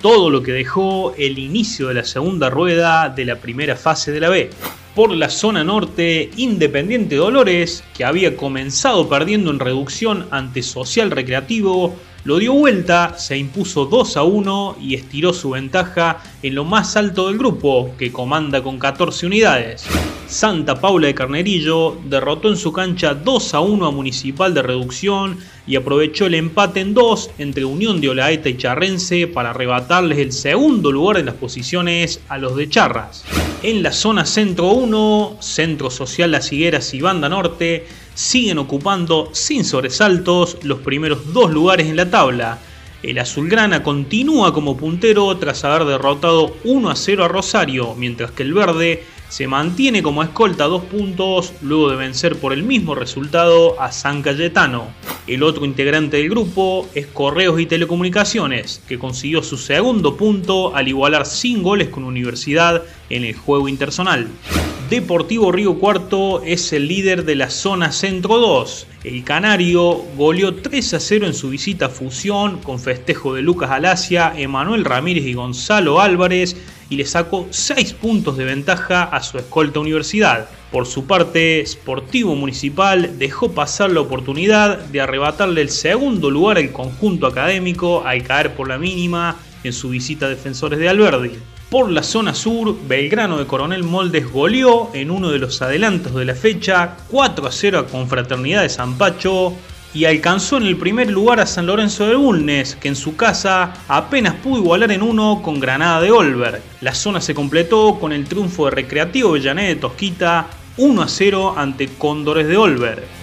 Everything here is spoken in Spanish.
todo lo que dejó el inicio de la segunda rueda de la primera fase de la B. Por la zona norte, Independiente Dolores, que había comenzado perdiendo en reducción ante Social Recreativo, lo dio vuelta, se impuso 2 a 1 y estiró su ventaja en lo más alto del grupo, que comanda con 14 unidades. Santa Paula de Carnerillo derrotó en su cancha 2 a 1 a Municipal de Reducción y aprovechó el empate en 2 entre Unión de Olaeta y Charrense para arrebatarles el segundo lugar en las posiciones a los de Charras. En la zona Centro 1, Centro Social Las Higueras y Banda Norte siguen ocupando sin sobresaltos los primeros dos lugares en la tabla. El azulgrana continúa como puntero tras haber derrotado 1 a 0 a Rosario, mientras que el verde se mantiene como escolta dos puntos luego de vencer por el mismo resultado a San Cayetano. El otro integrante del grupo es Correos y Telecomunicaciones, que consiguió su segundo punto al igualar sin goles con Universidad en el juego intersonal. Deportivo Río Cuarto es el líder de la zona Centro 2. El Canario goleó 3 a 0 en su visita a Fusión con festejo de Lucas Alacia, Emanuel Ramírez y Gonzalo Álvarez y le sacó 6 puntos de ventaja a su escolta Universidad. Por su parte, Sportivo Municipal dejó pasar la oportunidad de arrebatarle el segundo lugar al conjunto académico al caer por la mínima en su visita a Defensores de Alberdi. Por la zona sur, Belgrano de Coronel Moldes goleó en uno de los adelantos de la fecha 4 a 0 a Confraternidad de San Pacho y alcanzó en el primer lugar a San Lorenzo de Bulnes, que en su casa apenas pudo igualar en uno con Granada de Olver. La zona se completó con el triunfo de Recreativo Villané de Tosquita 1 a 0 ante Cóndores de Olver.